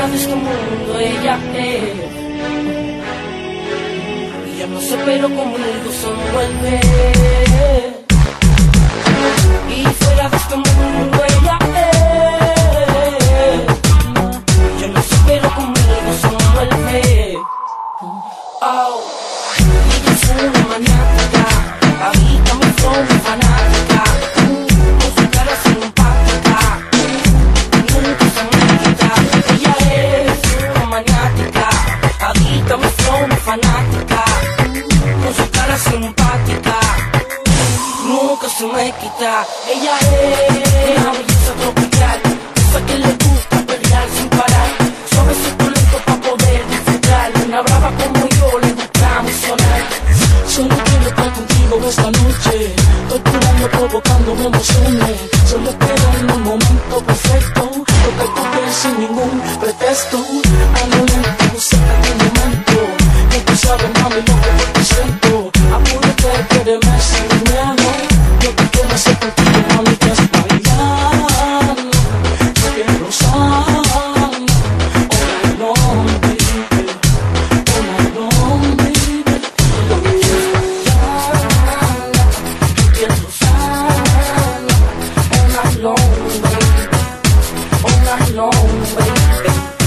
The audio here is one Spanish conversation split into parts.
cambios que el mundo ella es. Ella no se pero conmigo solo vuelve. Y fuera de este mundo ella es. Ella no se pero conmigo solo vuelve. Oh. Se me quita. Ella es una belleza tropical, esa que le gusta pelear sin parar. Suavecito lento para poder disfrutar. Una brava como yo le gusta sonar. Solo quiero estar contigo esta noche. Estoy curando, provocando emociones. Solo en un momento perfecto. Quieres sin ningún pretexto. A lo lento, cerca de momento. Que tú sabes, mami, lo que te siento. long way.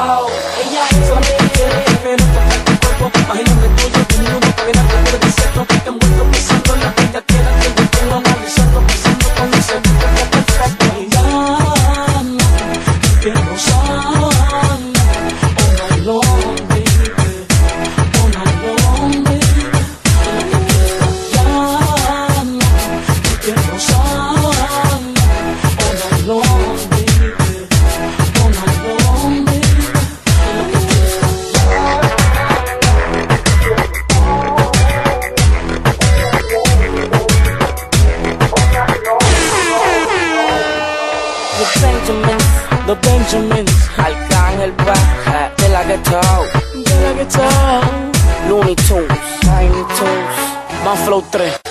Oh, ella es Benjamins, the Benjamins, Arcángel baja de la ghetto, de la ghetto, Looney Tunes, Tiny Tunes, Van Flow 3.